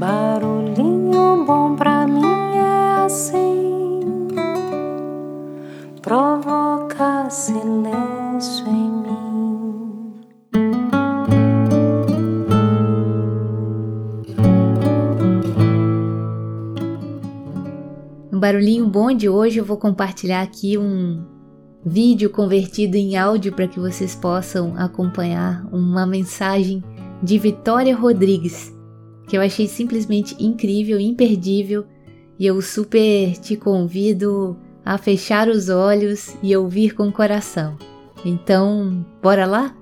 Barulhinho bom pra mim é assim, provoca silêncio em mim. No barulhinho bom de hoje eu vou compartilhar aqui um vídeo convertido em áudio para que vocês possam acompanhar uma mensagem de Vitória Rodrigues, que eu achei simplesmente incrível, imperdível, e eu super te convido a fechar os olhos e ouvir com o coração. Então, bora lá?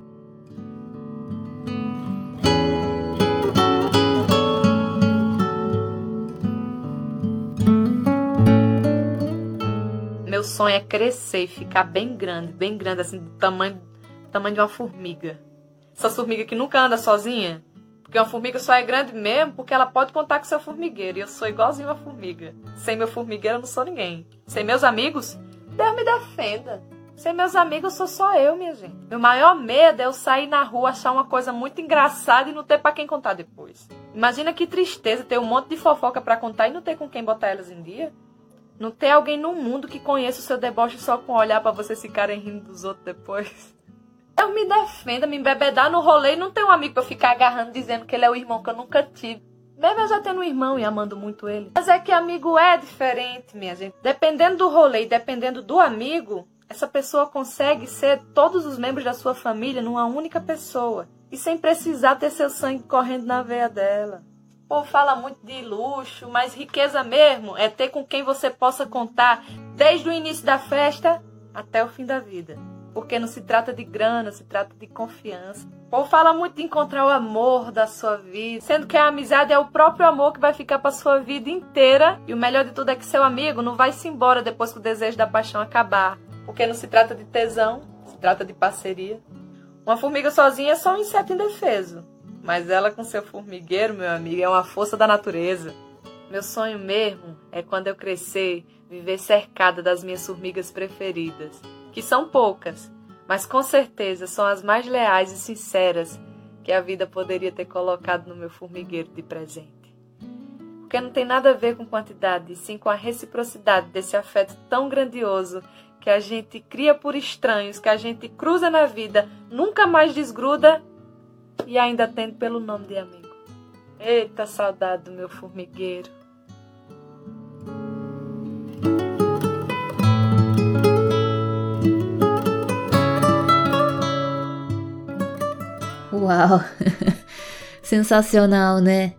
Meu sonho é crescer e ficar bem grande, bem grande, assim, do tamanho, tamanho de uma formiga. Essa formiga que nunca anda sozinha, porque uma formiga só é grande mesmo porque ela pode contar com seu formigueiro. E eu sou igualzinho uma formiga. Sem meu formigueiro eu não sou ninguém. Sem meus amigos, Deus me defenda. Sem meus amigos sou só eu, minha gente. Meu maior medo é eu sair na rua, achar uma coisa muito engraçada e não ter para quem contar depois. Imagina que tristeza ter um monte de fofoca para contar e não ter com quem botar elas em dia. Não ter alguém no mundo que conheça o seu deboche só com olhar para vocês ficarem rindo dos outros depois. Eu me defenda, me embebedar no rolê e não ter um amigo pra eu ficar agarrando dizendo que ele é o irmão que eu nunca tive. Mesmo eu já tendo um irmão e amando muito ele. Mas é que amigo é diferente, minha gente. Dependendo do rolê e dependendo do amigo, essa pessoa consegue ser todos os membros da sua família numa única pessoa. E sem precisar ter seu sangue correndo na veia dela. O povo fala muito de luxo, mas riqueza mesmo é ter com quem você possa contar desde o início da festa até o fim da vida porque não se trata de grana, se trata de confiança. O povo fala muito de encontrar o amor da sua vida, sendo que a amizade é o próprio amor que vai ficar para sua vida inteira. E o melhor de tudo é que seu amigo não vai se embora depois que o desejo da paixão acabar, porque não se trata de tesão, se trata de parceria. Uma formiga sozinha é só um inseto indefeso, mas ela com seu formigueiro, meu amigo, é uma força da natureza. Meu sonho mesmo é quando eu crescer, viver cercada das minhas formigas preferidas que são poucas, mas com certeza são as mais leais e sinceras que a vida poderia ter colocado no meu formigueiro de presente. Porque não tem nada a ver com quantidade, sim com a reciprocidade desse afeto tão grandioso que a gente cria por estranhos, que a gente cruza na vida, nunca mais desgruda e ainda atende pelo nome de amigo. Eita saudade do meu formigueiro. Uau! Sensacional, né?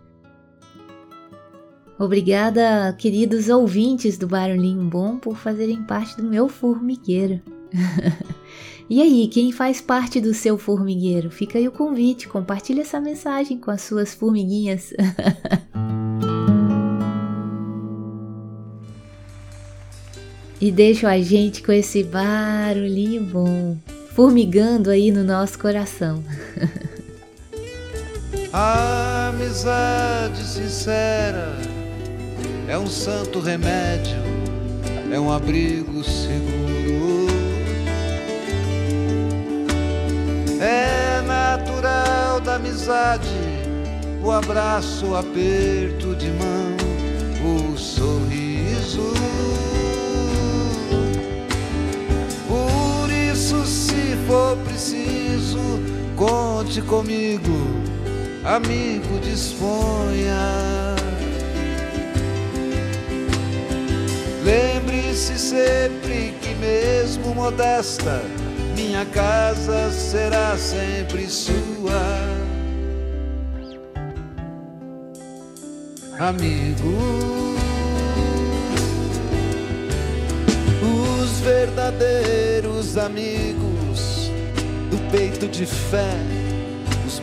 Obrigada, queridos ouvintes do Barulhinho Bom, por fazerem parte do meu formigueiro. e aí, quem faz parte do seu formigueiro? Fica aí o convite, compartilhe essa mensagem com as suas formiguinhas. e deixa a gente com esse barulhinho bom, formigando aí no nosso coração. A amizade sincera é um santo remédio, é um abrigo seguro. É natural da amizade o abraço, o aperto de mão, o sorriso. Por isso, se for preciso, conte comigo amigo, disponha. Lembre-se sempre que, mesmo modesta, minha casa será sempre sua. Amigo, os verdadeiros amigos do peito de fé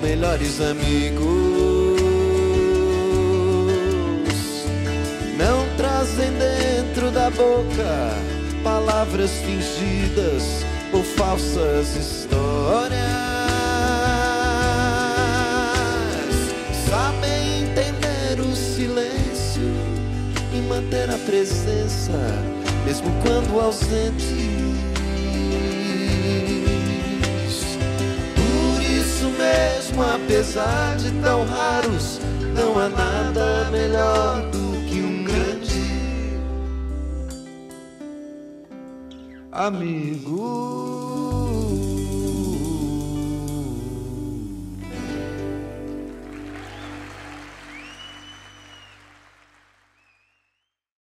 melhores amigos. Não trazem dentro da boca palavras fingidas ou falsas histórias. Sabem entender o silêncio e manter a presença, mesmo quando ausente mesmo apesar de tão raros, Não há nada melhor do que um grande amigo.